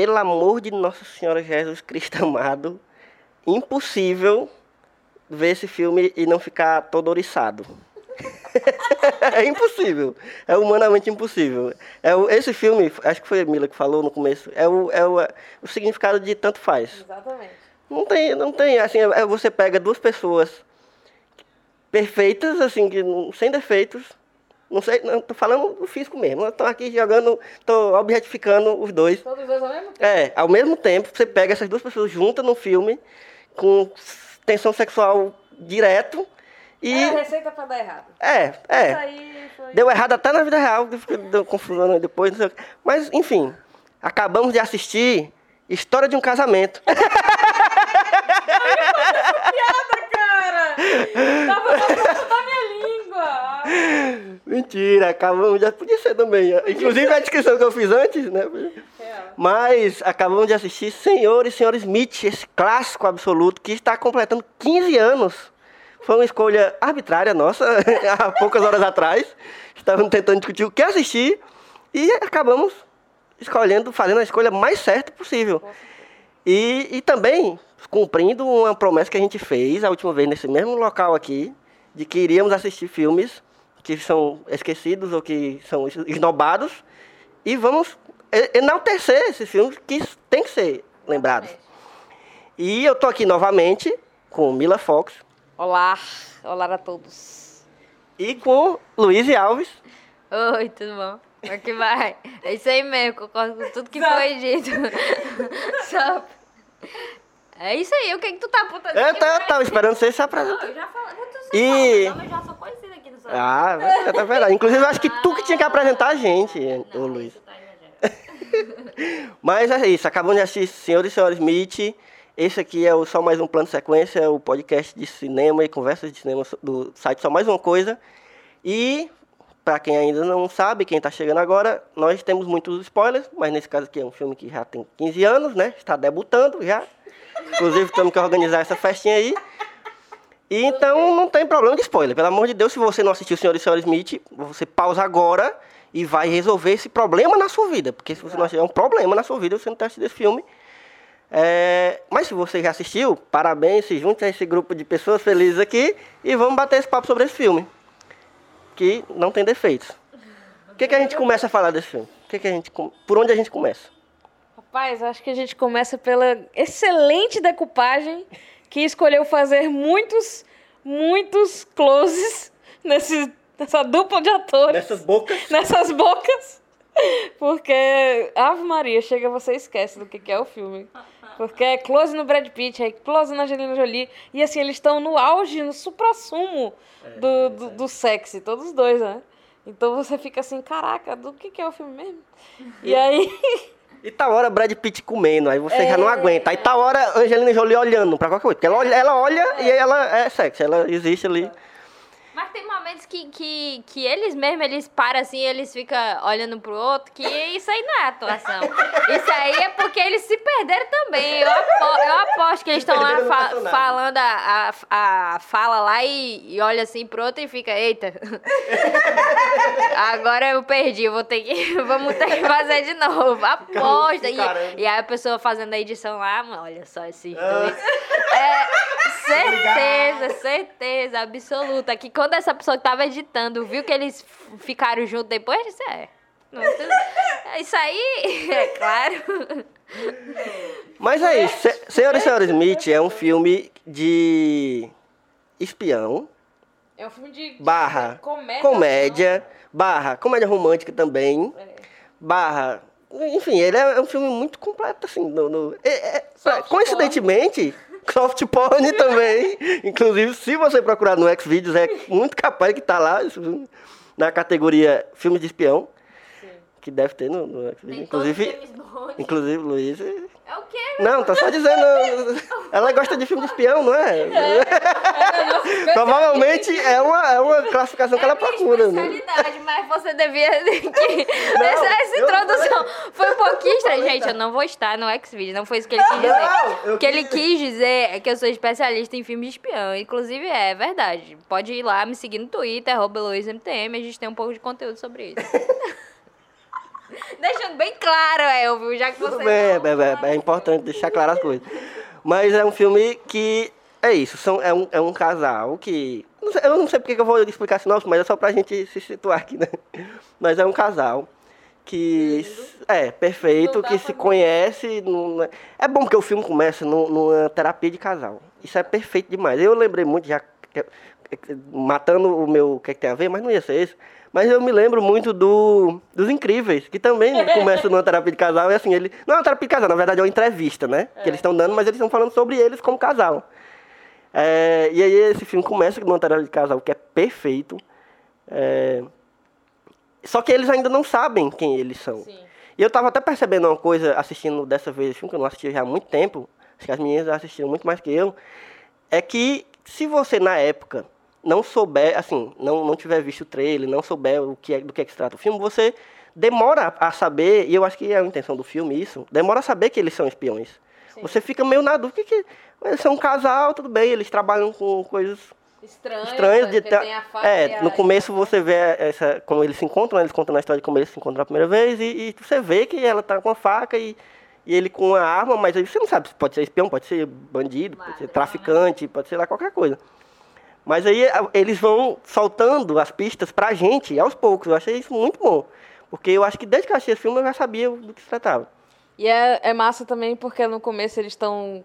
pelo amor de Nossa Senhora Jesus Cristo amado. Impossível ver esse filme e não ficar todo oriçado. é impossível. É humanamente impossível. É o, esse filme, acho que foi a Mila que falou no começo, é o, é o, o significado de tanto faz. Exatamente. Não tem, não tem, assim, é- você pega duas pessoas perfeitas, assim, que sem defeitos. Não sei, não, tô falando do físico mesmo. Eu tô aqui jogando, tô objetificando os dois. Todos dois ao mesmo tempo? É, ao mesmo tempo, você pega essas duas pessoas juntas no filme, com tensão sexual direto, e. É a receita pra dar errado. É, Isso é. aí foi... Deu errado até na vida real, deu confusão aí depois, não sei o quê. Mas, enfim, acabamos de assistir História de um Casamento. Piada, cara! Tava na ponta da minha língua! Mentira, acabamos de. Podia ser também. Inclusive a descrição que eu fiz antes, né? Real. Mas acabamos de assistir Senhor e Senhora Smith, esse clássico absoluto que está completando 15 anos. Foi uma escolha arbitrária nossa, há poucas horas atrás. Estávamos tentando discutir o que assistir e acabamos escolhendo, fazendo a escolha mais certa possível. E, e também cumprindo uma promessa que a gente fez a última vez nesse mesmo local aqui, de que iríamos assistir filmes que são esquecidos ou que são esnobados e vamos enaltecer esses filmes que tem que ser lembrados. E eu tô aqui novamente com Mila Fox Olá, olá a todos. e com Luiz Alves. Oi, tudo bom? Como é que vai? É isso aí mesmo, concordo com tudo que Zap. foi dito. É isso aí, o que que tu tá apontando Eu, ta- pra tava esperando você se Não, apresentar. eu já falei, E- e... eu já sou Zap. Ah, é tá verdade. Inclusive, eu acho que tu que tinha que apresentar a gente, Não, ô Luiz. tá. Mas é isso, acabamos de assistir Senhor e Senhora Smith. Esse aqui é o Só Mais Um Plano de Sequência, o podcast de cinema e conversas de cinema do site Só Mais Uma Coisa. E, para quem ainda não sabe, quem está chegando agora, nós temos muitos spoilers, mas nesse caso aqui é um filme que já tem 15 anos, né? Está debutando já. Inclusive, temos que organizar essa festinha aí. E então não tem problema de spoiler. Pelo amor de Deus, se você não assistiu Senhor e Senhora Smith, você pausa agora e vai resolver esse problema na sua vida. Porque se você não assistir, é um problema na sua vida você não ter assistido esse filme. É, mas se você já assistiu, parabéns, se junte a esse grupo de pessoas felizes aqui e vamos bater esse papo sobre esse filme. Que não tem defeitos. O que, que a gente começa a falar desse filme? O que que a gente, por onde a gente começa? Rapaz, acho que a gente começa pela excelente decupagem que escolheu fazer muitos, muitos closes nesse, nessa dupla de atores. Nessas bocas. nessas bocas. Porque, Ave Maria, chega você esquece do que que é o filme. Porque é close no Brad Pitt, é close na Angelina Jolie. E assim, eles estão no auge, no supra-sumo do, do, do sexy, todos os dois, né? Então você fica assim, caraca, do que que é o filme mesmo? E aí, E tá hora Brad Pitt comendo, aí você já não aguenta. Aí tá hora Angelina Jolie olhando pra qualquer coisa. Porque ela olha, ela olha e ela é sexy, ela existe ali. Mas tem momentos que, que, que eles mesmos, eles param assim, eles ficam olhando pro outro, que isso aí não é atuação. Isso aí é porque eles se perderam também. Eu, apo- eu aposto que eles estão lá fa- falando a, a, a fala lá e, e olha assim pro outro e fica, eita. Agora eu perdi, vou ter que. Vamos ter que fazer de novo. Aposta. E, e aí a pessoa fazendo a edição lá, olha só esses Ah. dois. É, certeza, certeza, absoluta. Que quando essa pessoa que tava editando viu que eles ficaram juntos depois, disse, é. não, é Isso aí, é claro. Mas é isso. Se- Senhor e Senhora Smith é um filme de espião, É um filme de, de barra comédia. comédia, barra comédia romântica também, É. barra... Enfim, ele é um filme muito completo, assim. No, no- é- é- Soft coincidentemente, soft porn também. Inclusive, se você procurar no Xvideos, é muito capaz que tá lá na categoria filmes de espião, que deve ter no, no Xvideos. Inclusive, inclusive, Luiz... É o quê? Não, tá só dizendo. Ela gosta de filme de espião, não é? Provavelmente é uma, é uma classificação que ela procura, né? especialidade, mas você devia. que- essa não introdução foi um pouquinho estranha. Gente, eu não vou estar no Xvideos, não foi isso que ele quis dizer. Não, o que ele quis- quis dizer é que eu sou especialista em filmes de espião. Inclusive, é verdade. Pode ir lá me seguir no Twitter, arroba LuizMTM, a gente tem um pouco de conteúdo sobre isso. Deixando bem claro, Elvio, já que você. Tudo bem, é, não- é- é importante deixar claras as coisas. Mas é um filme que. É isso, são, é, um, é um casal que. não sei- eu não sei porque que eu vou explicar a sinopse, mas é só pra gente se situar aqui, né? Mas é um casal que. É, perfeito, que se conhece. num- é bom porque o filme começa num- numa terapia de casal. Isso é perfeito demais. Eu lembrei muito, já matando o meu o que, é que tem a ver, mas não ia ser esse. Mas eu me lembro muito do, dos Incríveis, que também começa numa terapia de casal. E assim, ele. Não é uma terapia de casal, na verdade é uma entrevista, né? Que eles estão dando, mas eles estão falando sobre eles como casal. É, e aí esse filme começa numa terapia de casal que é perfeito. É, só que eles ainda não sabem quem eles são. Sim. E eu tava até percebendo uma coisa assistindo dessa vez esse filme, que eu não assisti já há muito tempo, acho que as meninas assistiram muito mais que eu, é que se você na época não souber, assim, não, não tiver visto o trailer, não souber o que é, do que, é que se trata o filme, você demora a saber, e eu acho que é a intenção do filme isso, demora a saber que eles são espiões. Sim. Você fica meio na dúvida, que, que eles são um casal, tudo bem, eles trabalham com coisas Estranho. estranhas de porque ter- tem a faca e É, no começo você vê essa, como eles se encontram, né, eles contam a história de como eles se encontram a primeira vez, e, e você vê que ela tá com a faca e, e ele com a arma, mas aí você não sabe se pode ser espião, pode ser bandido, pode ser traficante, pode ser lá qualquer coisa. Mas aí eles vão soltando as pistas pra gente aos poucos. Eu achei isso muito bom. Porque eu acho que desde que eu achei esse filme eu já sabia do que se tratava. E é, é massa também porque no começo eles estão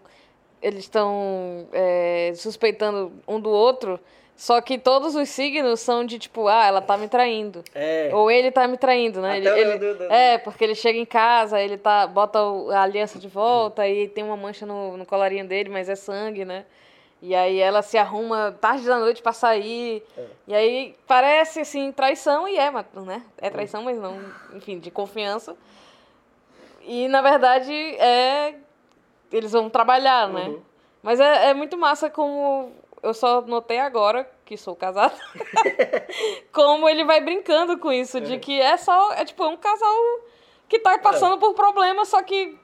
eles estão é, suspeitando um do outro, só que todos os signos são de tipo, ah, ela tá me traindo. É. Ou ele tá me traindo, né? Ele, ele- do- do- é, porque ele chega em casa, ele tá, bota a aliança de volta e tem uma mancha no, no colarinho dele, mas é sangue, né? E aí ela se arruma tarde da noite pra sair. E aí parece assim, traição e é, né? É traição, mas não, enfim, de confiança. E na verdade é. Eles vão trabalhar, né? Uhum. Mas é, é muito massa como. Eu só notei agora, que sou casada, como ele vai brincando com isso, de que é só. É tipo, é um casal que tá passando por problemas, só que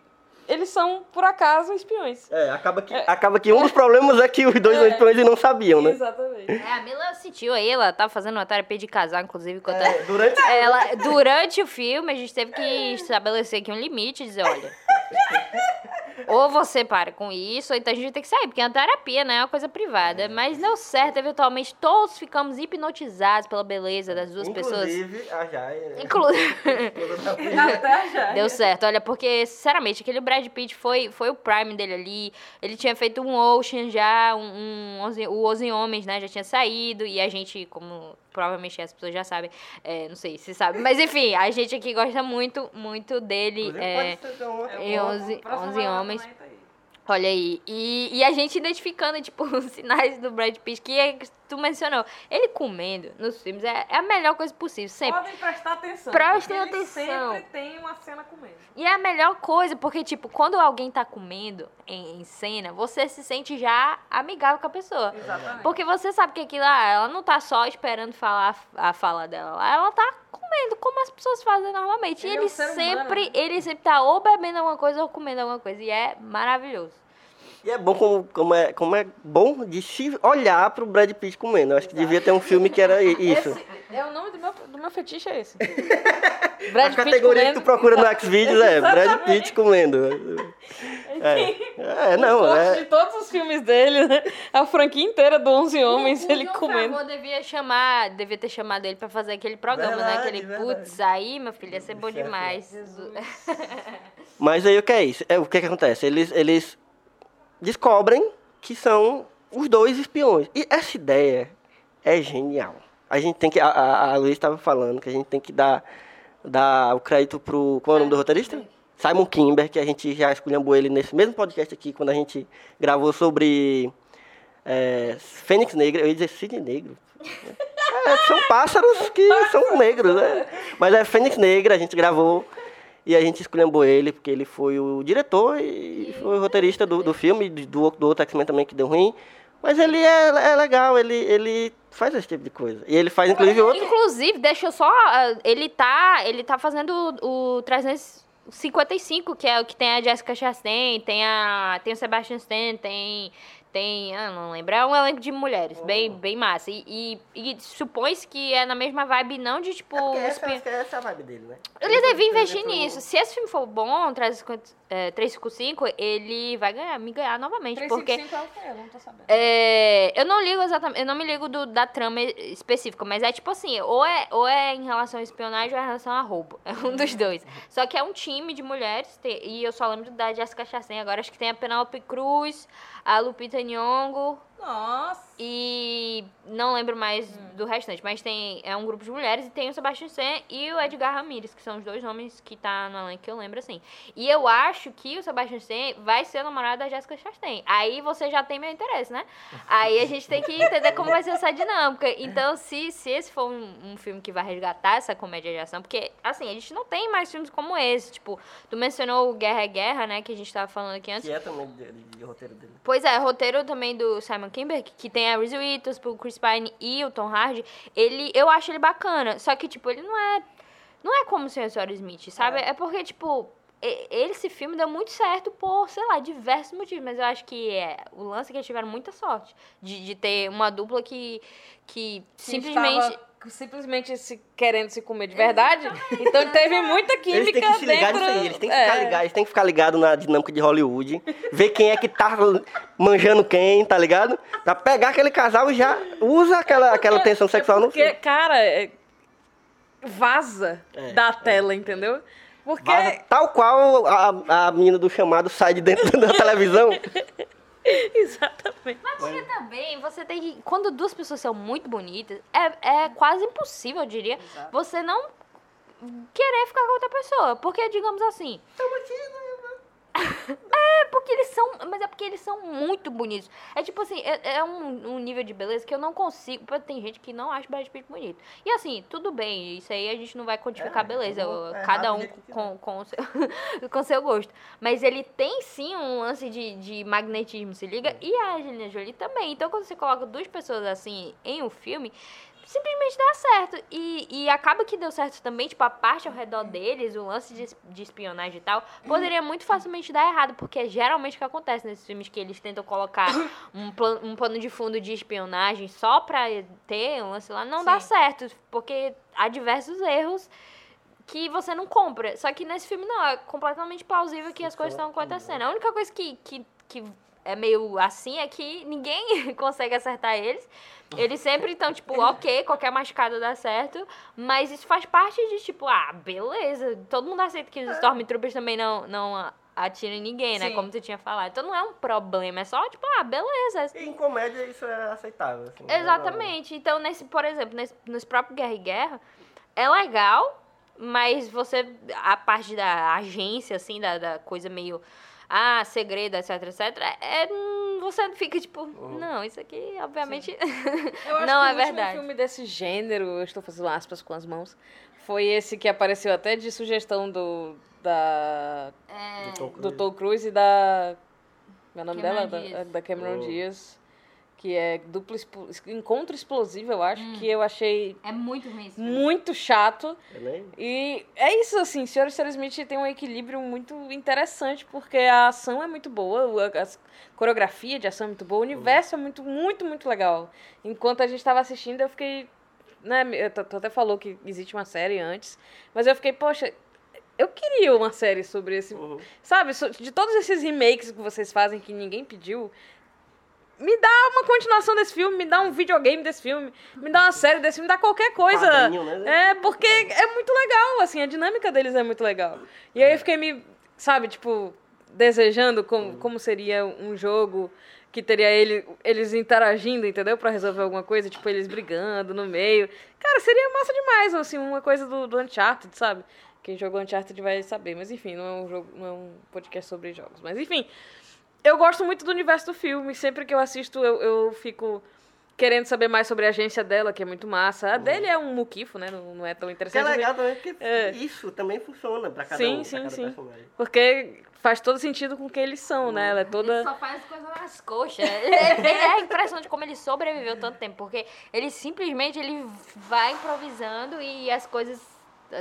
eles são, por acaso, espiões. É, acaba que, acaba que um dos problemas é que os dois são espiões e não sabiam, né? Exatamente. É, a Mila sentiu aí, ela tava fazendo uma terapia de casal, inclusive, enquanto É, durante ela, durante o filme, a gente teve que estabelecer aqui um limite, dizer, olha, ou você para com isso, ou então a gente tem que sair, porque é uma terapia, né? É uma coisa privada. Mas deu certo, eventualmente todos ficamos hipnotizados pela beleza das duas pessoas. Inclusive, a Jai. né? Inclusive. Até Deu certo, olha, porque, sinceramente, aquele Brad Pitt foi, foi o prime dele ali. Ele tinha feito um Ocean já, um, um o Os em Homens, né? Já tinha saído. E a gente, como provavelmente as pessoas já sabem, é, não sei se sabe, mas enfim, a gente aqui gosta muito, muito dele. É, em onze, Próxima 11 palavra homens. também tá. Olha aí. E, e a gente identificando, tipo, os sinais do Brad Pitt, que é tu mencionou. Ele comendo nos filmes é, é a melhor coisa possível, sempre. Podem prestar atenção. Prestem ele atenção. sempre tem uma cena comendo. E é a melhor coisa, porque, tipo, quando alguém tá comendo em, em cena, você se sente já amigável com a pessoa. Exatamente. Porque você sabe que aquilo lá, ela não tá só esperando falar a fala dela lá, ela tá comendo como as pessoas fazem normalmente. Ele e é um ele ser humano, sempre, né? ele sempre tá ou bebendo alguma coisa ou comendo alguma coisa. E é maravilhoso. E é bom como, como, é, como é bom de se olhar pro Brad Pitt comendo. Eu acho que devia ter um filme que era isso. Esse é o nome do meu, do meu fetiche, é esse. A Brad Pitt categoria que comendo. tu procura no Xvideos é Brad Pitt comendo. É, é não, Gosto é. de todos os filmes dele, né? A franquia inteira do 11 Homens, o ele John comendo. Favreau devia chamar, devia ter chamado ele pra fazer aquele programa, né? Verdade, Aquele verdade. putz, aí, meu filho, ia ser bom Chefe. demais. Mas aí o que é isso? É, o que, que acontece? Eles, eles descobrem que são os dois espiões. E essa ideia é genial. A gente tem que. A, a, a Luiz estava falando que a gente tem que dar, dar o crédito pro. Qual é o nome do roteirista? Simon Kimber, que a gente já esculhambou ele nesse mesmo podcast aqui, quando a gente gravou sobre é, Fênix Negra. Eu ia dizer Cisne Negro. É, são pássaros que são negros, né? Mas é Fênix Negra, a gente gravou e a gente esculhambou ele, porque ele foi o diretor e foi o roteirista do, do filme, do, do outro X-Men também que deu ruim. Mas ele é, é legal, ele, ele faz esse tipo de coisa. E ele faz, inclusive, outro. Inclusive, deixa eu só. ah, Ele tá. Ele tá fazendo o, o 355, que é o que tem a Jessica Chastain, tem a. Tem o Sebastian Stan, tem. Tem. Ah, não lembro. É um elenco de mulheres, bem, bem massa. E, e, e supõe-se que é na mesma vibe, não de tipo. essa, espião- essa é a vibe dele, né? Ele devia investir Ele nisso. Se esse filme for bom, 350, é, 355, ele vai ganhar, me ganhar novamente. Porque 355 é o quê? Eu não tô sabendo. é, eu não ligo exatamente, eu não me ligo do- da trama específica, mas é tipo assim, ou é, ou é em relação a espionagem ou é em relação a roubo. É um dos dois. Só que é um time de mulheres, e eu só lembro da Jessica Chastain agora, acho que tem a Penelope Cruz, a Lupita Nyong'o Nossa. e não lembro mais Hum. do restante, mas tem é um grupo de mulheres e tem o Sebastian Stan e o Edgar Ramirez, que são os dois nomes que tá no elenco que eu lembro assim. E eu acho que o Sebastian Stan vai ser o namorado da Jessica Chastain. Aí você já tem meu interesse, né? Aí a gente tem que entender como vai ser essa dinâmica. Então, se, se esse for um, um filme que vai resgatar essa comédia de ação, porque assim, a gente não tem mais filmes como esse, tipo, tu mencionou o Guerra é Guerra, né, que a gente tava falando aqui antes. Que é também de, de- de roteiro dele. Pois é, roteiro também do Simon Kimber, que- tem a Reese Witherspoon, o Chris Pine e o Tom Hardy, ele, eu acho ele bacana, só que, tipo, ele não é, não é como o Sr. Smith, sabe? É. porque, tipo, esse filme deu muito certo por, sei lá, diversos motivos, mas eu acho que é, o lance é que eles tiveram muita sorte de, de ter uma dupla que, que Que simplesmente... estava simplesmente se, querendo se comer de verdade. Então teve muita Eles química têm que se ligar dentro... nisso aí, eles têm que é. ficar ligados, eles têm que ficar ligados na dinâmica de Hollywood, ver quem é que tá manjando quem, tá ligado? Pra pegar aquele casal e já usa aquela, aquela tensão sexual no Porque, filme. cara, é- vaza É, da tela, entendeu? Porque... Vaza tal qual a, a menina do chamado sai de dentro da televisão. Exatamente. Mas porque também você tem que. Quando duas pessoas são muito bonitas, é, é quase impossível, eu diria, você não querer ficar com outra pessoa. Porque, digamos assim. É, porque eles são. Mas é porque eles são muito bonitos. É tipo assim, é, é um, um nível de beleza que eu não consigo. Tem gente que não acha Brad Pitt bonito. E assim, tudo bem, isso aí a gente não vai quantificar É, beleza. é cada um com, com, o seu, com seu gosto. Mas ele tem sim um lance de, de magnetismo, se liga? E a Angelina Jolie também. Então quando você coloca duas pessoas assim em um filme. Simplesmente dá certo. E, e acaba que deu certo também, tipo, a parte ao redor deles, o lance de, de espionagem e tal, poderia muito facilmente dar errado, porque é geralmente o que acontece nesses filmes que eles tentam colocar um, plan- um pano de fundo de espionagem só pra ter um lance lá, não dá Sim. certo, porque há diversos erros que você não compra. Só que nesse filme não, é completamente plausível que as coisas estão acontecendo. A única coisa que, que, que é meio assim é que ninguém consegue acertar eles. Eles sempre estão, tipo, ok, qualquer machucada dá certo. Mas isso faz parte de, tipo, ah, beleza. Todo mundo aceita que os Stormtroopers também não, não atiram em ninguém, né? Sim. Como tu tinha falado. Então não é um problema, é só, tipo, ah, beleza. E em comédia isso é aceitável. assim, né? Exatamente. Então, nesse, por exemplo, nesse, nesse próprio Guerra e Guerra, é legal, mas você. A parte da agência, assim, da, da coisa meio. Ah, segredo, etc, etc. É, hum, você fica tipo, não, isso aqui, obviamente. Eu acho não que é o verdade. último filme desse gênero, eu estou fazendo aspas com as mãos, foi esse que apareceu até de sugestão do da É, do Tom Cruise e da meu nome Cameron dela da, da Cameron Oh. Diaz, que é duplo expo- encontro explosivo, eu acho, Hum. que eu achei é muito ruim esse filme. muito chato. Nem- E é isso, assim, Sr. e Sr. Smith tem um equilíbrio muito interessante, porque a ação é muito boa, a, a coreografia de ação é muito boa, o universo é muito, muito, muito legal. Enquanto a gente estava assistindo, eu fiquei. Né, tu até falou que existe uma série antes, mas eu fiquei, poxa, eu queria uma série sobre esse. Uhum. Sabe, de todos esses remakes que vocês fazem que ninguém pediu. Me dá uma continuação desse filme, me dá um videogame desse filme, me dá uma série desse filme, me dá qualquer coisa. Né? É, porque é muito legal, assim, a dinâmica deles é muito legal. E aí eu fiquei me, sabe, tipo, desejando como, como seria um jogo que teria ele, eles interagindo, entendeu? Pra resolver alguma coisa, tipo, eles brigando no meio. Cara, seria massa demais, assim, uma coisa do, do Uncharted, sabe? Quem jogou Uncharted vai saber, mas enfim, não é um jogo, não é um podcast sobre jogos. Mas enfim, eu gosto muito do universo do filme. Sempre que eu assisto, eu, eu fico querendo saber mais sobre a agência dela, que é muito massa. A dele é um muquifo, né? Não, não é tão Que é interessante. legal também, porque É. isso também funciona pra cada Sim, um, sim, cada sim. personagem. Porque faz todo sentido com quem eles são, né? Ela é Ele toda. só faz coisas nas coxas. Ele é, ele é a impressão de como ele sobreviveu tanto tempo. Porque ele simplesmente ele vai improvisando e as coisas.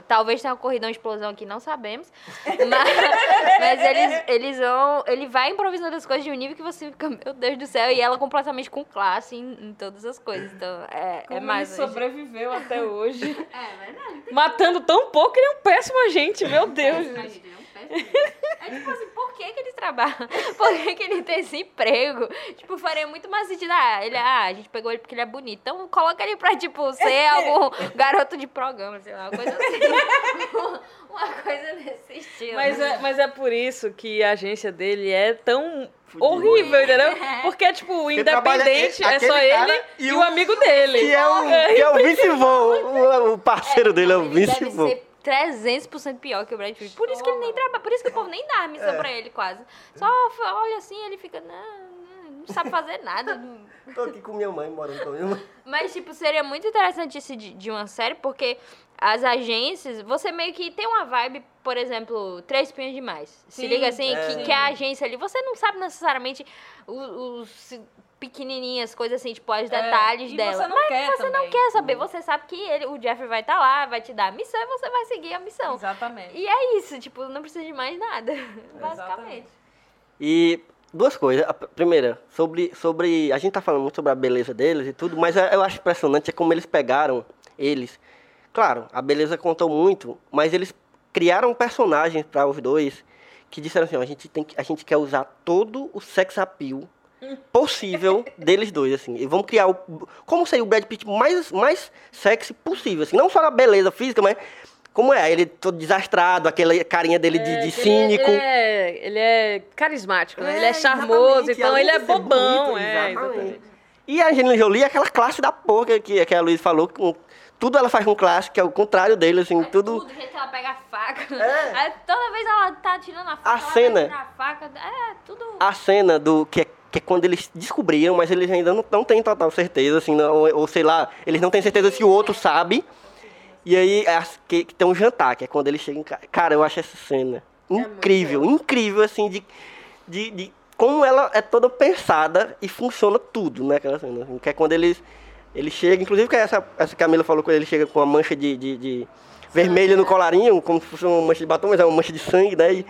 Talvez tenha ocorrido uma explosão aqui, não sabemos. Mas, mas eles, eles vão. Ele vai improvisando as coisas de um nível que você fica, meu Deus do céu, e ela completamente com classe em, em todas as coisas. Então, é, é mais. ele sobreviveu até hoje. É verdade. Matando tão pouco, ele é um péssimo agente, meu Deus. É tipo assim, por que, que ele trabalha? Por que, que ele tem esse emprego? Tipo, faria muito mais sentido. Ah, ele, ah, a gente pegou ele porque ele é bonito. Então coloca ele pra, tipo, ser algum garoto de programa, sei lá, uma coisa assim. uma coisa nesse estilo. Mas é, mas é por isso que a agência dele é tão Fudido. horrível, entendeu? Porque, tipo, o independente é só ele e e o- o amigo dele. Que é o, que é o Vaughn, o, o parceiro dele é o ele Vince deve Vaughn. ser 300% pior que o Brad Pitt. Por isso que ele nem trabalha, por isso que o povo nem dá a missão É. pra ele quase. Só olha assim, ele fica, não, não, não sabe fazer nada. Tô aqui com minha mãe, morando com minha mãe. Mas, tipo, seria muito interessante isso de, de uma série, porque as agências, você meio que tem uma vibe, por exemplo, Três Pinhos Demais. Se Sim, liga assim, é. que, que a agência ali, você não sabe necessariamente os, os pequenininhas, coisas assim, tipo, os detalhes É, e dela. você não Mas quer você não também. quer saber, você sabe que ele, o Jeffrey vai estar lá, vai te dar a missão e você vai seguir a missão. Exatamente. E é isso, tipo, não precisa de mais nada, basicamente. E duas coisas. A pr- primeira, sobre, sobre. A gente tá falando muito sobre a beleza deles e tudo, mas eu acho impressionante é como eles pegaram eles. Claro, a beleza contou muito, mas eles criaram personagens para os dois que disseram assim: ó, a, gente tem que, a gente quer usar todo o sex appeal possível deles dois, assim. E vamos criar o. Como seria o Brad Pitt mais, mais sexy possível, assim. Não só na beleza física, mas. Como é? Ele todo desastrado, aquela carinha dele de, de É, cínico. Ele, é, ele é carismático, né? É, ele é charmoso, exatamente, então ele é bobão. bonito, é, exatamente. exatamente. E a Angelina Jolie é aquela classe da porra que, que, a Luiz falou. Com, tudo ela faz com classe, que é o contrário dele, assim, tudo. Tudo, do jeito que ela pega a faca. É. Aí, toda vez ela tá tirando a faca, A ela vai cena. tirar a faca. É, tudo... A cena do. Que é, que é quando eles descobriram, mas eles ainda não, não têm total certeza, assim, não, ou, ou sei lá, eles não têm certeza se o outro sabe. E aí as- que, que tem um jantar, que é quando eles chegam em casa. Cara, eu acho essa cena incrível, incrível, assim, de, de, de como ela é toda pensada e funciona tudo naquela cena. assim, que é quando eles, eles chegam, inclusive que essa, essa Camila falou quando ele chega com uma mancha de, de, de vermelho no colarinho, como se fosse uma mancha de batom, mas é uma mancha de sangue, né? E,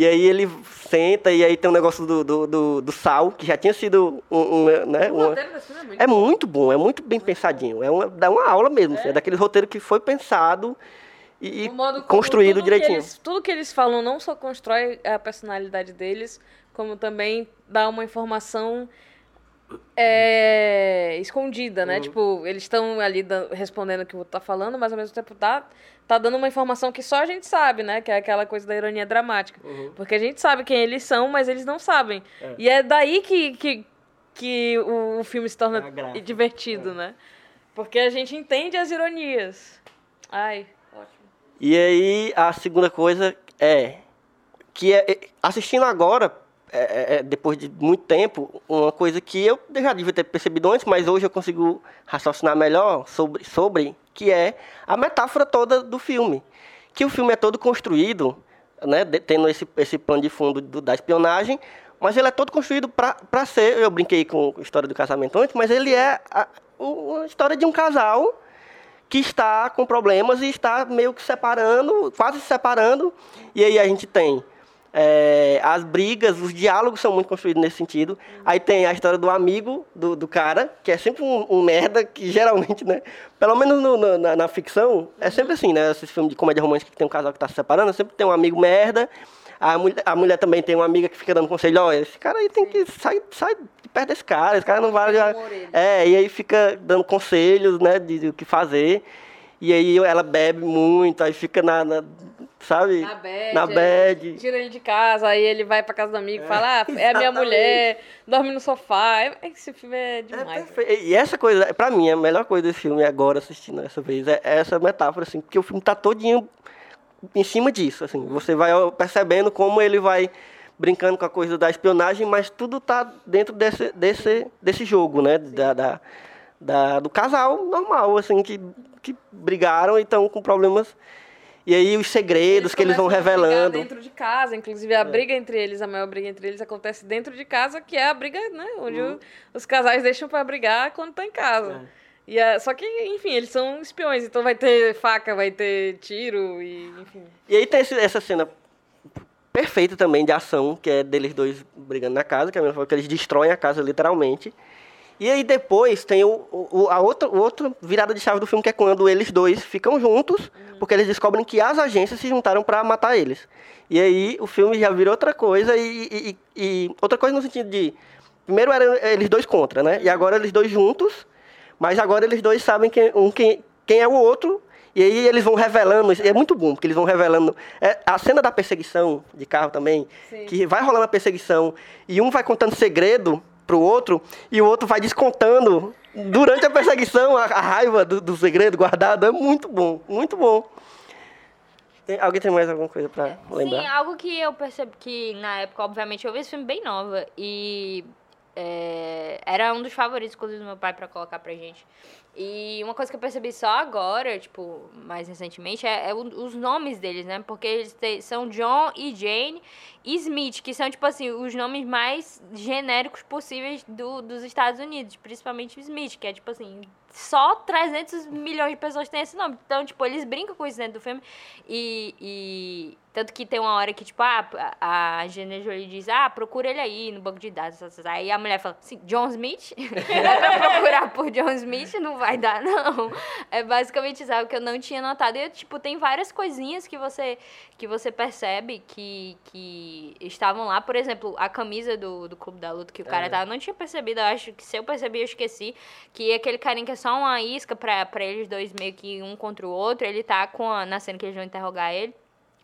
e aí ele senta e aí tem um negócio do, do, do, do sal, que já tinha sido um, um, né, uma- é muito é muito bom, é muito bem pensadinho. É uma, dá uma aula mesmo. assim, É, daquele roteiro que foi pensado e, construído tudo que direitinho. eles- tudo que eles falam não só constrói a personalidade deles, como também dá uma informação é, escondida, né? Uhum. Tipo, eles estão ali respondendo o que o outro tá falando, mas ao mesmo tempo tá, tá dando uma informação que só a gente sabe, né? Que é aquela coisa da ironia dramática. Uhum. Porque a gente sabe quem eles são, mas eles não sabem. É. E é daí que, que, que o, o filme se torna É divertido, É. né? Porque a gente entende as ironias. Ai, ótimo. E aí a segunda coisa é que é, é, assistindo agora, é, é, é, depois de muito tempo, uma coisa que eu já devia ter percebido antes, mas hoje eu consigo raciocinar melhor sobre, sobre que é a metáfora toda do filme. Que o filme é todo construído, né, tendo esse, esse plano de fundo do, da espionagem, mas ele é todo construído para ser, eu brinquei com a história do casamento antes, mas ele é a, a história de um casal que está com problemas e está meio que separando, quase se separando, e aí a gente tem é, as brigas, os diálogos são muito construídos nesse sentido. Aí tem a história do amigo do, do cara, que é sempre um, um merda, que geralmente, né? Pelo menos no, no, na, na, ficção, é sempre assim, né? Esses filmes de comédia romântica que tem um casal que está se separando, sempre tem um amigo merda. A mulher, a mulher também tem uma amiga que fica dando conselho, olha, esse cara aí tem que sair, sair perto desse cara, esse cara não vale. É, e aí fica dando conselhos, né, de, de o que fazer. E aí ela bebe muito, aí fica na, na sabe? Na bad. Na bad. Tira ele de casa, aí ele vai pra casa do amigo e é, fala, ah, é a minha mulher, dorme no sofá. É, esse filme é demais. É e essa coisa, pra mim, a melhor coisa desse filme agora, assistindo essa vez, é essa metáfora, assim, porque o filme tá todinho em cima disso, assim. Você vai percebendo como ele vai brincando com a coisa da espionagem, mas tudo tá dentro desse, desse, desse jogo, né? Da, da, da, do casal normal, assim, que, que brigaram e estão com problemas. E aí os segredos eles que eles vão revelando. dentro de casa, inclusive a é. briga entre eles, a maior briga entre eles acontece dentro de casa, que é a briga, né? Onde uhum. os casais deixam para brigar quando estão tá em casa. É. E só que, enfim, eles são espiões, então vai ter faca, vai ter tiro e, enfim. E aí tem esse, essa cena perfeita também de ação, que é deles dois brigando na casa, que, é a que eles destroem a casa literalmente. E aí depois tem o, o, a outra, outra virada de chave do filme, que é quando eles dois ficam juntos, porque eles descobrem que as agências se juntaram para matar eles. E aí o filme já vira outra coisa, e, e, e, outra coisa no sentido de. Primeiro eram eles dois contra, né? E agora eles dois juntos mas agora eles dois sabem quem, um, quem, quem é o outro. E aí eles vão revelando, é muito bom, porque eles vão revelando. É, a cena da perseguição de carro também, Sim. que vai rolando a perseguição, e um vai contando segredo pro outro, e o outro vai descontando durante a perseguição a, a raiva do, do, segredo guardado. É muito bom, muito bom. Tem, alguém tem mais alguma coisa para lembrar? Sim, algo que eu percebi que na época, obviamente, eu vi esse filme bem nova, e é, era um dos favoritos, inclusive, do meu pai para colocar pra gente. E uma coisa que eu percebi só agora, tipo, mais recentemente, é, é os nomes deles, né? Porque eles são John e Jane e Smith, que são, tipo assim, os nomes mais genéricos possíveis do, dos Estados Unidos, principalmente Smith, que é, tipo assim, só 300 milhões de pessoas têm esse nome. Então, tipo, eles brincam com isso dentro do filme. E, e tanto que tem uma hora que, tipo, ah, a Angelina Jolie diz, ah, procura ele aí no banco de dados. Aí a mulher fala, assim, John Smith? pra procurar por John Smith não vai dar, não. É basicamente isso, algo que eu não tinha notado. E, tipo, tem várias coisinhas que você, que você percebe que, que estavam lá. Por exemplo, a camisa do, do Clube da Luta que o cara é. tava, eu não tinha percebido. Eu acho que se eu percebi, eu esqueci. Que aquele carinha que é só uma isca pra, pra eles dois meio que um contra o outro. Ele tá com a, na cena que eles vão interrogar ele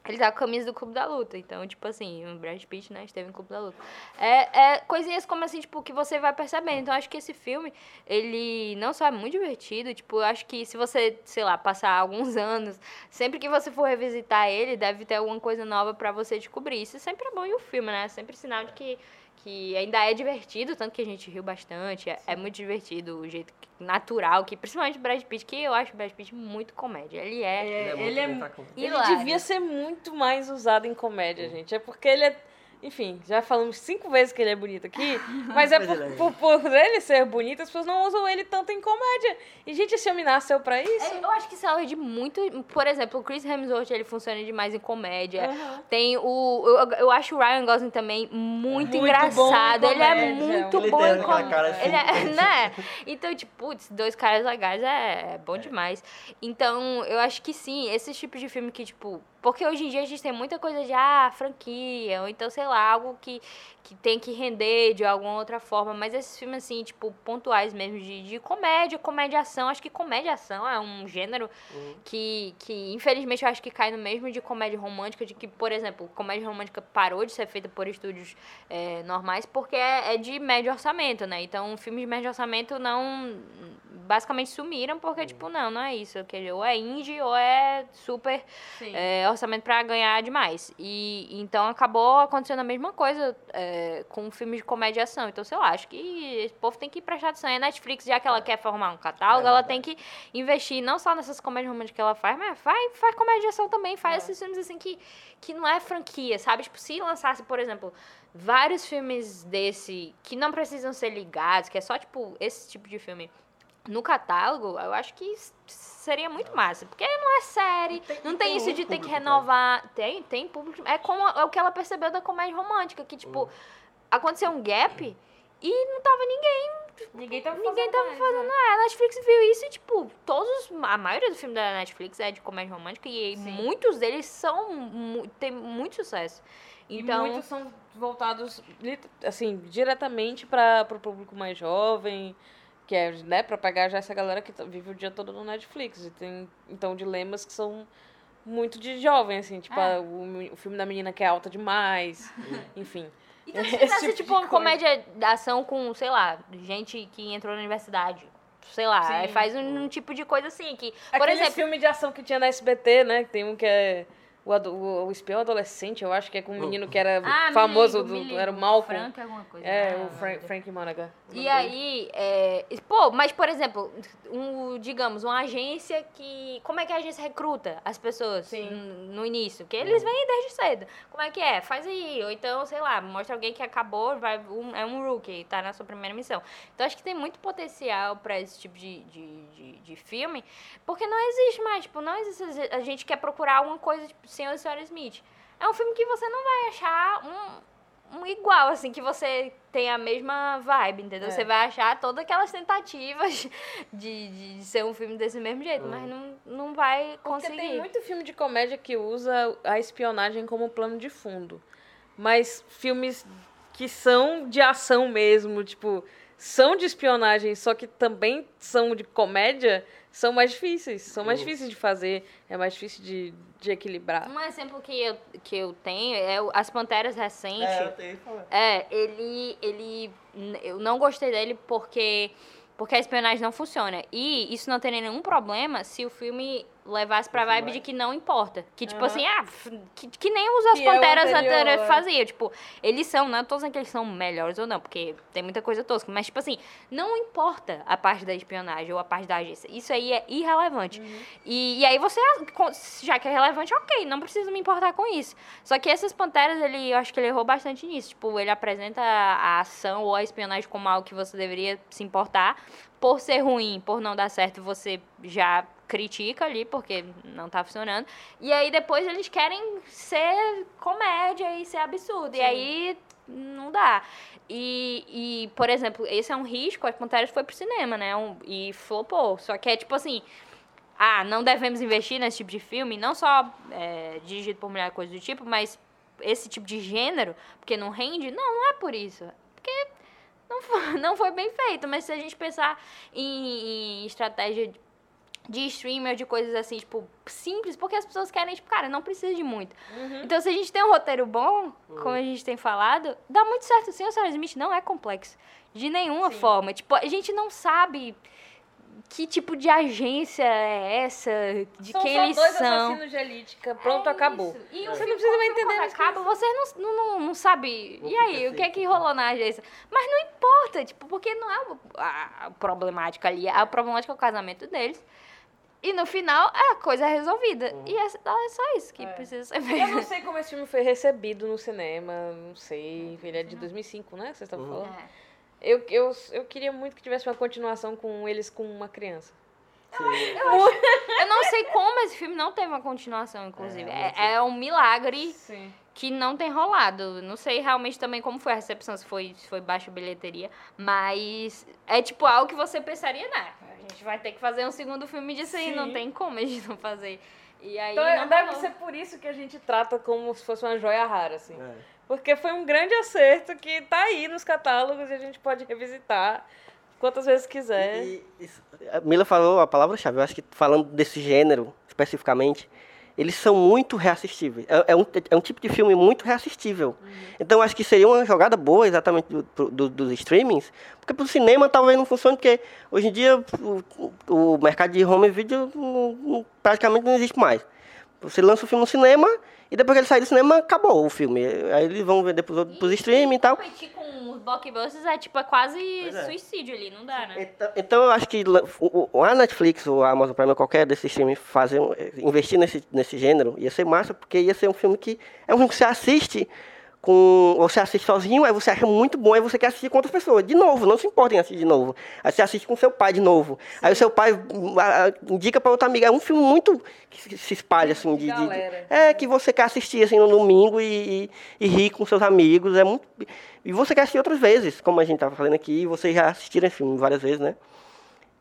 ele tá com a camisa do Clube da Luta. Então, tipo assim, o Brad Pitt, né, esteve no Clube da Luta. É, é coisinhas como assim, tipo, que você vai percebendo. Então, acho que esse filme, ele não só é muito divertido, tipo, acho que se você, sei lá, passar alguns anos, sempre que você for revisitar ele, deve ter alguma coisa nova para você descobrir. Isso sempre é bom em um filme, né? Sempre sinal de que que ainda é divertido, tanto que a gente riu bastante. É, é muito divertido o jeito natural, que principalmente o Brad Pitt, que eu acho o Brad Pitt muito comédia. Ele é. é ele é, ele, é ele devia ser muito mais usado em comédia, gente. É porque ele é enfim, já falamos cinco vezes que ele é bonito aqui, mas é por, por, por, ele ser bonito, as pessoas não usam ele tanto em comédia. E, gente, esse homem nasceu pra isso? É, eu acho que isso é de muito... Por exemplo, o Chris Hemsworth, ele funciona demais em comédia. Uhum. Tem o... Eu, eu acho o Ryan Gosling também muito, muito engraçado. ele é muito ele bom em comédia. Assim, ele é, né? Então, tipo, putz, dois caras legais é, é bom é. demais. Então, eu acho que sim, esse tipo de filme que, tipo porque hoje em dia a gente tem muita coisa de, ah, franquia, ou então, sei lá, algo que, que tem que render de alguma outra forma. Mas esses filmes, assim, tipo, pontuais mesmo, de, de comédia, comédia-ação. Acho que comédia-ação é um gênero uhum. que, que, infelizmente, eu acho que cai no mesmo de comédia romântica, de que, por exemplo, comédia romântica parou de ser feita por estúdios é, normais porque é, é de médio orçamento, né? Então, filmes de médio orçamento não basicamente sumiram porque, tipo, não, não é isso. Ou é indie ou é super é, orçamento pra ganhar demais. E então acabou acontecendo a mesma coisa é, com filmes de comédia ação. Então, sei lá, acho que esse povo tem que prestar atenção. E a Netflix, já que ela quer formar um catálogo, É ela tem que investir não só nessas comédias românticas que ela faz, mas faz, faz comédia ação também. Faz esses filmes assim que, que não é franquia, sabe? Tipo, se lançasse, por exemplo, vários filmes desse que não precisam ser ligados, que é só, tipo, esse tipo de filme no catálogo, eu acho que seria muito massa. Porque não é série, não tem, tem isso de ter que público, renovar. Tem, tem público. É como é o que ela percebeu da comédia romântica, que, tipo, aconteceu um gap e não tava ninguém. Ninguém tava Ninguém fazendo tava mais, fazendo. A Netflix viu isso e, tipo, todos. A maioria dos filmes da Netflix é de comédia romântica e Sim. muitos deles são. tem muito sucesso. Então. E muitos são voltados, assim, diretamente para o público mais jovem, que é, né, para pegar já essa galera que tá- vive o dia todo no Netflix. E tem, então, dilemas que são muito de jovem, assim, tipo, É. a- o, o filme da menina que é alta demais, enfim. Então, se fizesse, tipo tipo, de uma comédia de ação com, sei lá, gente que entrou na universidade. Sei lá, Sim. faz um, um tipo de coisa assim, que, por Aquele exemplo... filme de ação que tinha na SBT, né, que tem um que é o, o, o espião adolescente, eu acho que é com um menino que era Ah, me famoso, ligo, do, me ligo. era o Malcolm. Frank alguma coisa. É, né? o Frank, Frank Monahan. E aí, é, pô, mas por exemplo, um, digamos, uma agência que. Como é que a agência recruta as pessoas no início? Porque eles vêm desde cedo. Como é que é? Faz aí. Ou então, sei lá, mostra alguém que acabou, vai, um- é um rookie, tá na sua primeira missão. Então acho que tem muito potencial pra esse tipo de, de, de, de filme, porque não existe mais, tipo, não existe. A gente quer procurar uma coisa, tipo, Senhor e Senhora Smith. É um filme que você não vai achar um, um igual, assim, que você tem a mesma vibe, entendeu? É. Você vai achar todas aquelas tentativas de, de, ser um filme desse mesmo jeito, mas não, não vai Porque conseguir. tem muito filme de comédia que usa a espionagem como plano de fundo. Mas filmes que são de ação mesmo, tipo, são de espionagem, só que também são de comédia, são mais difíceis. São mais difíceis de fazer, é mais difícil de, de equilibrar. Um exemplo que eu, que eu tenho é o As Panteras recente. É, eu tenho que falar. É, ele, ele, eu não gostei dele porque, porque a espionagem não funciona. E isso não teria nenhum problema se o filme levasse pra vibe de que não importa. Que, tipo Aham. assim, ah, que, que nem os As Que é Panteras anterior, é. faziam. Tipo, eles são, não tô dizendo que eles são melhores ou não, porque tem muita coisa tosca. Mas, tipo assim, não importa a parte da espionagem ou a parte da agência. Isso aí é irrelevante. Uhum. E, e aí você, já que é relevante, ok, não preciso me importar com isso. Só que essas panteras, ele, eu acho que ele errou bastante nisso. Tipo, ele apresenta a, a ação ou a espionagem como algo que você deveria se importar. Por ser ruim, por não dar certo, você já critica ali, porque não tá funcionando. E aí depois eles querem ser comédia e ser absurdo. E aí não dá. E, e, por exemplo, esse é um risco, as Panteras foi pro cinema, né? Um, e flopou. Só que é tipo assim, ah, não devemos investir nesse tipo de filme, não só é, dirigido por mulher, coisa do tipo, mas esse tipo de gênero, porque não rende? Não, não é por isso. Porque não foi, não foi bem feito. Mas se a gente pensar em, em estratégia de- streamer, de coisas assim, tipo, simples, porque as pessoas querem, tipo, cara, não precisa de muito. Então, se a gente tem um roteiro bom, como a gente tem falado, dá muito certo. Sim, o Sarah Smith não é complexo. De nenhuma Sim. forma. Tipo, a gente não sabe que tipo de agência é essa, de são quem eles dois são. assassinos de elite, pronto, É acabou. E Você o não precisa quando mais entender que acaba, você não, não, não sabe. Não e aí, o que é que assim, rolou na agência? Mas não importa, tipo, porque não é a problemática ali. A problemática é o casamento deles. E no final, é a coisa resolvida. E é, é só isso que É. precisa ser Eu feito. não sei como esse filme foi recebido no cinema, não sei. Ele é de 2005, né? que Vocês estavam falando. É. Eu, eu, eu queria muito que tivesse uma continuação com eles com uma criança. Eu não sei como esse filme não teve uma continuação, inclusive. É, É, é um milagre Sim. que não tem rolado. Não sei realmente também como foi a recepção, se foi, se foi baixa bilheteria. Mas é tipo algo que você pensaria, né? A gente vai ter que fazer um segundo filme disso aí. Não Sim. tem como a gente não fazer. E aí Então não deve rolou. ser por isso que a gente trata como se fosse uma joia rara, assim. É. Porque foi um grande acerto que tá aí nos catálogos e a gente pode revisitar quantas vezes quiser. E isso- a Mila falou a palavra-chave. Eu acho que falando desse gênero especificamente, eles são muito reassistíveis. É, é um, é um tipo de filme muito reassistível. Então eu acho que seria uma jogada boa exatamente do- do- dos streamings, porque pro cinema talvez não funcione, porque hoje em dia o, o mercado de home video não- não- praticamente não existe mais. Você lança o filme no cinema e depois que ele sair do cinema, acabou o filme. Aí eles vão ver depois outro- pros streaming e tal. Competir com os blockbusters é tipo, é quase é. suicídio ali, não dá, né? Então, então eu acho que o- o- a Netflix ou a Amazon Prime ou qualquer desses streaming fazer, investir nesse, nesse gênero ia ser massa, porque ia ser um filme que é um filme que você assiste com você assiste sozinho, aí você acha muito bom, aí você quer assistir com outras pessoas, de novo, não se importa em assistir de novo. Aí você assiste com seu pai de novo. Aí o seu pai hum, a- a- indica para outra amiga. É um filme muito que se- espalha assim de, de- é que você quer assistir assim no domingo e, e, e rir com seus amigos, é muito e você quer assistir outras vezes, como a gente estava falando aqui, e vocês já assistiram esse filme várias vezes, né?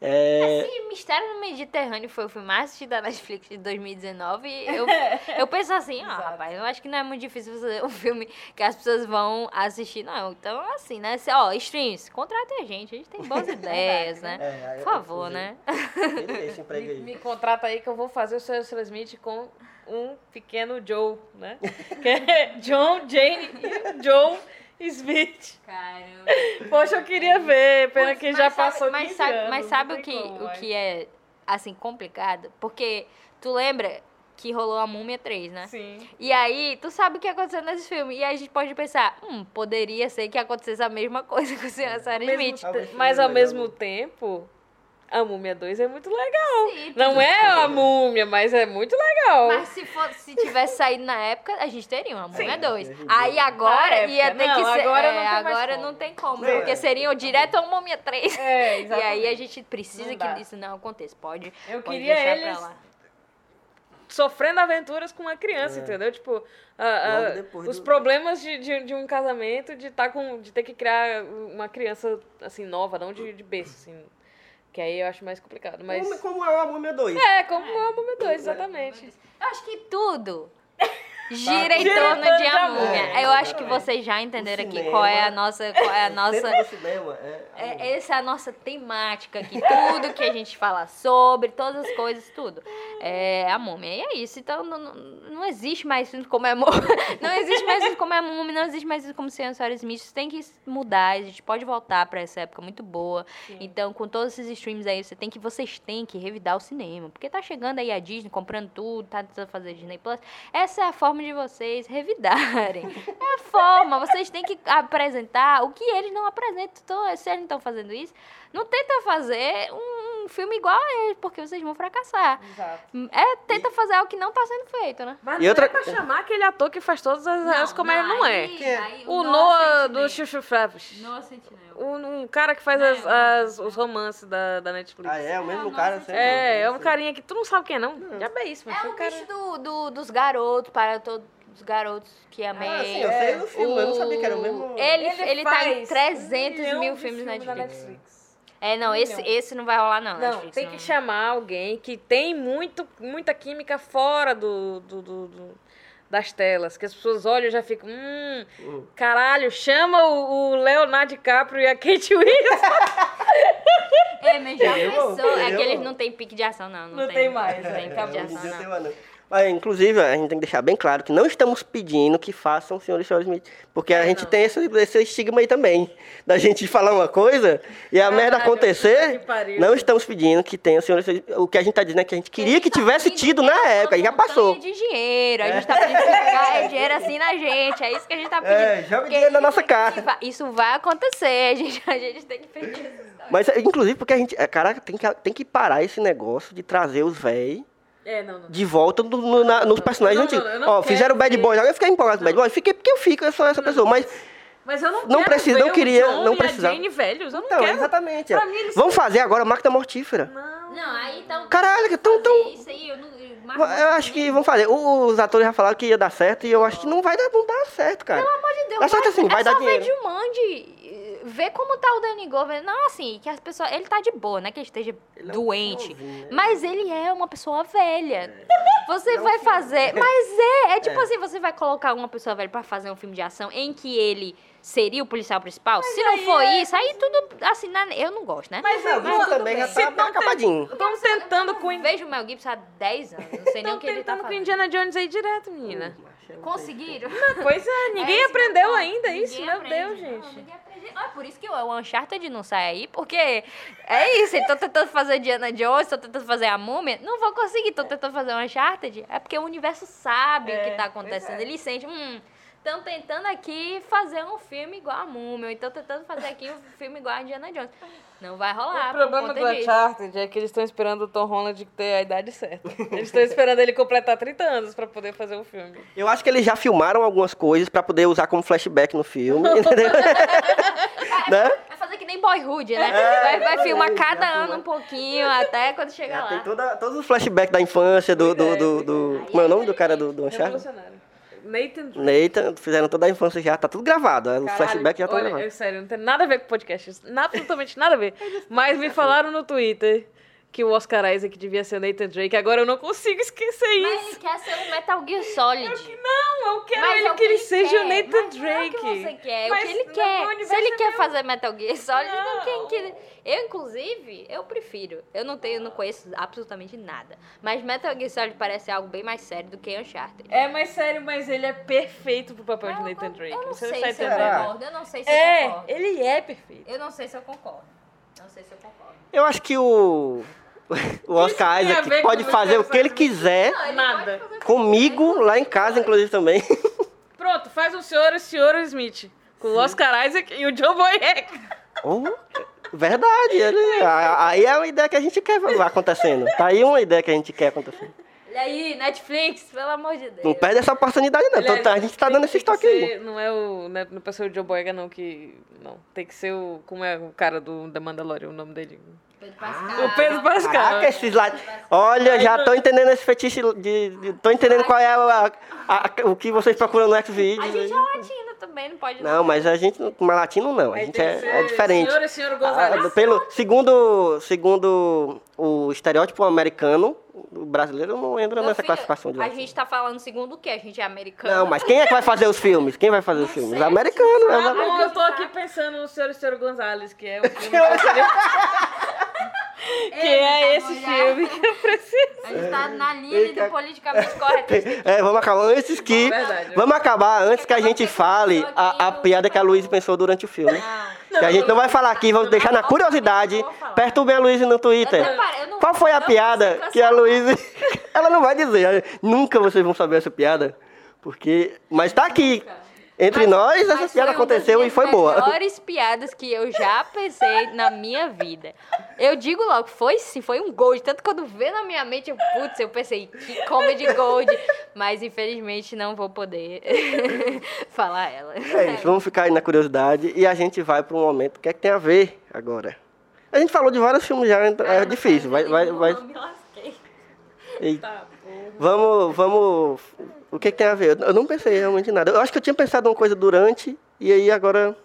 É, Esse Mistério no Mediterrâneo foi o filme mais assistido da Netflix de 2019. e Eu, eu penso assim, ó, rapaz, eu acho que não é muito difícil fazer um filme que as pessoas vão assistir, não. Então, assim, né? Se, ó, streams, contratem a gente, a gente tem boas ideias, né? É, Por favor, preciso- né? Me, me contrata aí que eu vou fazer o. Will Smith com um pequeno Joe, né? Que é John, Jane e Joe Smith. Caramba. Poxa, eu queria ver, pena Putz, que já sabe- passou mas 15 sabe, anos, Mas sabe o que, como, o que é, assim, complicado? Porque tu lembra que rolou a Múmia 3, né? Sim. E aí, tu sabe o que aconteceu nesse filme. E aí a gente pode pensar, hum, poderia ser que acontecesse a mesma coisa com o Sr. Sarah Mesmo Smith. mas ao mesmo mesmo. tempo, a Múmia 2 é muito legal. Sim, Não é a Múmia, mas é muito legal. Mas se, for, se tivesse saído na época, a gente teria uma Múmia Sim. 2. Hoje em Aí agora Na ia época, ter que não, ser. agora é, não tem mais agora como. não tem como. Não, porque é. seria direto ao Múmia 3. É, E aí a gente precisa que isso não aconteça. Pode, Eu pode queria deixar eles pra lá. sofrendo aventuras com uma criança, É. entendeu? Tipo, a- a- os do- problemas de, de, de um casamento, de, tá com, de ter que criar uma criança, assim, nova, não de, de berço, assim. Que aí eu acho mais complicado, mas... Como, como é a Múmia 2? É, como é o Múmia 2, exatamente. Eu acho que tudo gira em torno de a múmia. É, Eu acho que vocês já entenderam aqui qual é a nossa. Qual é a nossa. É. É, essa é a nossa temática aqui. Tudo que a gente fala sobre, todas as coisas, tudo. É a múmia. E é isso. Então não, não, existe mais filme como é múmia. Não existe mais filme como é múmia, não existe mais filme como Senhor Sarah Smith. Isso tem que mudar. A gente pode voltar pra essa época muito boa. Então, com todos esses streams aí, você tem que, vocês têm que revidar o cinema. Porque tá chegando aí a Disney, comprando tudo, tá tentando fazer Disney Plus. Essa é a forma de vocês revidarem. É a forma. Vocês têm que apresentar o que eles não apresentam. Então, se eles não estão fazendo isso, não tenta fazer um, um filme igual a eles, porque vocês vão fracassar. Exato. É, tenta fazer algo que não tá sendo feito, né? Mas E não outra- é pra chamar aquele ator que faz todas as, as comédias, não, é. aí- é? aí O Noah Noah do. Chuchu Flaps. Noah Centineo. O um cara que faz Não, as, não. as- os romances da, da Netflix. Ah, é? O mesmo Ah, cara sempre? É, é um carinha que tu não sabe quem é, não. Já é isso, mas É o um cara... bicho do, do- dos garotos, para todos os garotos que amei. Ah, sim, eu sei do filme, eu não sabia que era o mesmo... Ele, ele, tá em faz 300 um milhão mil filmes na filmes da Netflix. É, não, esse, esse não vai rolar, não. Não, Netflix, tem não. que chamar alguém que tem muito, muita química fora do, do- do- do- das telas. Que as pessoas olham e já ficam, hum, Hum. caralho, chama o, o Leonardo DiCaprio e a Kate Winslet. É, mas já pensou. É que eles não têm pique de ação, não. Não, Não tem, tem mais, Não é, tem pique de acabou. Hoje em ação, tem não. Não. Mas, inclusive, a gente tem que deixar bem claro que não estamos pedindo que façam o Senhor e Senhora Smith. Porque a É, gente não. tem esse, esse estigma aí também. Da gente falar uma coisa e a merda acontecer. Não estamos pedindo que tenha o Senhor e Senhora Smith. O que a gente tá dizendo é que a gente queria que tá tivesse pedindo tido na é época. E já passou. de dinheiro. A gente tá pedindo que caia dinheiro assim na gente. É isso que a gente tá pedindo. É, joga dinheiro na nossa cara. Isso vai acontecer. A gente, a gente tem que pedir isso. Mas, inclusive, porque a gente. é, Caraca, tem que, tem que parar esse negócio de trazer os véi É, não, não. de volta no- no- na- nos personagens Não, antigos. não Ó, fizeram o Bad Boys, eu fiquei empolgado com o Bad Boys. Fiquei porque eu fico, eu sou essa pessoa. Mas Mas eu não, Não ver não o queria, John não e precisava. a Jane velhos, eu não Então, quero. exatamente. Pra mim, eles Vamos fazer agora Máquina Mortífera. Não. Não, aí então. Caralho, que tão- tão- Isso aí, eu não. eu- Eu acho que vão fazer. Os atores já falaram que ia dar certo e eu acho que não vai dar, não dar certo, cara. Pelo amor de Deus, Dá certo assim, vai é dar só dinheiro. ver Jumanji, ver como tá o Danny Glover. Não, assim, que as pessoas... Ele tá de boa, não é que ele esteja Ele é um doente. né? Mas ele é uma pessoa velha. Você Ele é vai filme, fazer... Mas é, é tipo É. assim, você vai colocar uma pessoa velha pra fazer um filme de ação em que ele seria o policial principal? Se não for é- isso, aí tudo, assim, na- eu não gosto, né? Mas, Não, mas tudo também bem. já Se tá tão acabadinho. Estão tentando Eu com vejo o Mel Gibson há 10 anos, não sei nem o que ele tá tentando com fazendo. Indiana Jones aí direto, menina. Hum, Conseguiram? Pois é, ninguém esse aprendeu meu ainda ponto. isso, Ninguém meu aprende. Deus, Não, gente. ninguém aprende. Ah, por isso que o Uncharted não sai aí, porque é isso, eles estão tentando fazer Diana Jones, estão tentando fazer a Múmia, não vão conseguir, estão tentando fazer o Uncharted, é porque o universo sabe o que É, tá acontecendo, é. ele sente, hum, estão tentando aqui fazer um filme igual a Múmia, então tentando fazer aqui um filme igual a Diana Jones. Não vai rolar, O problema do. Uncharted é que eles estão esperando o Tom Holland ter a idade certa. Eles estão esperando ele completar 30 anos pra poder fazer o filme. Eu acho que eles já filmaram algumas coisas pra poder usar como flashback no filme, entendeu? né? Vai fazer que nem Boyhood, né? É, vai, vai já filmar cada ano um pouquinho, até quando chegar lá. tem toda, todos os flashbacks da infância do. do, do, do- como é o nome do cara do, do Uncharted? Revolucionário. Nathan. Nathan, fizeram toda a infância já, tá tudo gravado. Os Caralho, flashbacks já estão olha, gravados. é sério, não tem nada a ver com podcast. Absolutamente nada a ver. Mas me falaram no Twitter que o Oscar Isaac devia ser o Nathan Drake. Agora eu não consigo esquecer Mas isso. ele quer ser um Metal Gear Solid. Não, eu quero Mas ele é o que ele ele seja o. Nathan Mas Não é o Drake. que você quer, é o Mas que ele no quer. Se ele é quer meu. fazer Metal Gear Solid, não, Não. tem que... ele- Eu, inclusive, eu prefiro. Eu não tenho, não conheço absolutamente nada. Mas Metal Gear Solid parece algo bem mais sério do que Uncharted. É, mas sério, mas ele é perfeito pro papel de Eu Nathan não- Drake. Eu não Você sei está se eu entendendo? concordo. Eu não sei se eu É, concordo. ele é perfeito. Eu não sei se eu concordo. Não sei se eu concordo. Eu acho que o. O Oscar Isaac pode você, fazer o que ele quiser Nada. pode comigo, lá em casa, inclusive também. Pronto, faz o senhor e o senhor Smith. Com o Oscar Isaac e o John Boyega. Oh, verdade. ele- aí é uma ideia que a gente quer acontecendo. Tá aí uma ideia que a gente quer acontecendo. Olha aí, Netflix, pelo amor de Deus. Não perde essa oportunidade, não. Então, tá- a gente tá dando esse estoque aí. Não é o. Não, é, não pode ser o John Boyega, não, que. Não. Tem que ser o. Como é o cara do The Mandalorian, o nome dele? Pedro Pascal. o Pedro Pascal. Caraca, esses lá. Olha, já tô entendendo esse fetiche de. de- tô entendendo qual é a- a- o que vocês procuram no A gente Xvideos. é latino também, não pode Não, mas a gente, mas latino não, a gente é, é diferente. Senhor e senhora Ah, Gonzalez. pelo, segundo, segundo o estereótipo americano, o brasileiro não entra Meu nessa filho, classificação de A latino. gente tá falando segundo o quê? A gente é americano. Não, mas quem é que vai fazer os filmes? Quem vai fazer os filmes? sei, Americano, Ah, exatamente. bom, eu tô aqui pensando no Senhor e Senhora Gonzalez, que é o filme que queria- que é esse filme que eu preciso. A gente tá na linha do politicamente correto. É, vamos acabar antes que. Verdade. Vamos acabar antes que a gente fale a, a piada que a Luísa pensou durante o filme. Que a gente não vai falar aqui, vamos deixar na curiosidade. Perturbem a Luísa no Twitter. Eu não paro, eu não- Qual foi a piada que a. Luísa. Ela não vai dizer. Nunca vocês vão saber essa piada. Porque. Mas tá aqui. Entre nós, essa piada aconteceu e foi boa. melhores piadas que eu já pensei na minha vida. Eu digo logo, foi sim, foi um gold. Tanto quando veio na minha mente, eu, putz, eu pensei, que comedy gold. Mas infelizmente não vou poder falar ela. É isso, vamos ficar aí na curiosidade e a gente vai para um momento. O que é que tem a ver agora? A gente falou de vários filmes já, então é difícil. Vai, vai, vai. Me lasquei. Tá. Vamos, vamos. O que, que tem a ver? Eu não pensei realmente em nada. Eu acho que eu tinha pensado uma coisa durante e aí agora.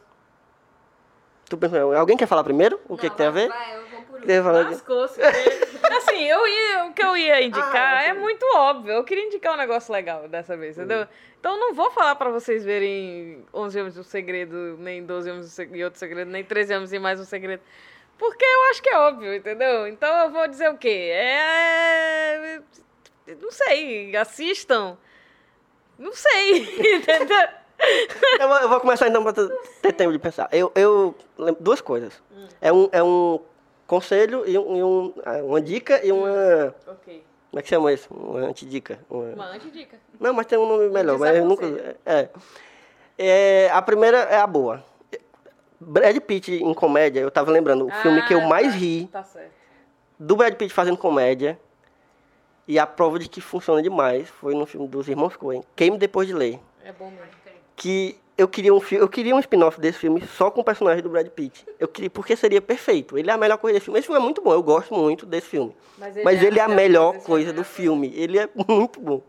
Tu pensou, alguém quer falar primeiro? O que, Não, que tem a ver? Vai, eu vou por de- Lascou-se. Assim, eu ia, o que eu ia indicar Ah, é muito óbvio. Eu queria indicar um negócio legal dessa vez, entendeu? Então eu não vou falar pra vocês verem 11 Homens e um Segredo, nem 12 Homens e outro segredo, nem 13 Homens e mais um segredo. Porque eu acho que é óbvio, entendeu? Então eu vou dizer o quê? É. Não sei, assistam. Não sei, entendeu? Eu vou, eu vou começar então para ter tempo de pensar. Eu, eu lembro duas coisas. É um, é um conselho e, um, e um- ah, uma dica e uma. Ok. Como é que chama isso? Uma antidica. Uma... Uma antidica. Não, mas tem um nome melhor. Mas eu nunca. É. É, A primeira é a boa. Brad Pitt em comédia, eu tava lembrando, o filme que eu Ah, mais tá, ri Tá certo. do Brad Pitt fazendo comédia e a prova de que funciona demais foi no filme dos Irmãos Coen, Queime Depois de Ler. É bom mesmo. Que eu queria um filme, eu queria um spin-off desse filme só com o personagem do Brad Pitt. Eu queria, porque seria perfeito. Ele é a melhor coisa desse filme. Esse filme é muito bom, eu gosto muito desse filme. Mas Mas ele é a melhor desse coisa filme, do né? filme. Ele é muito bom.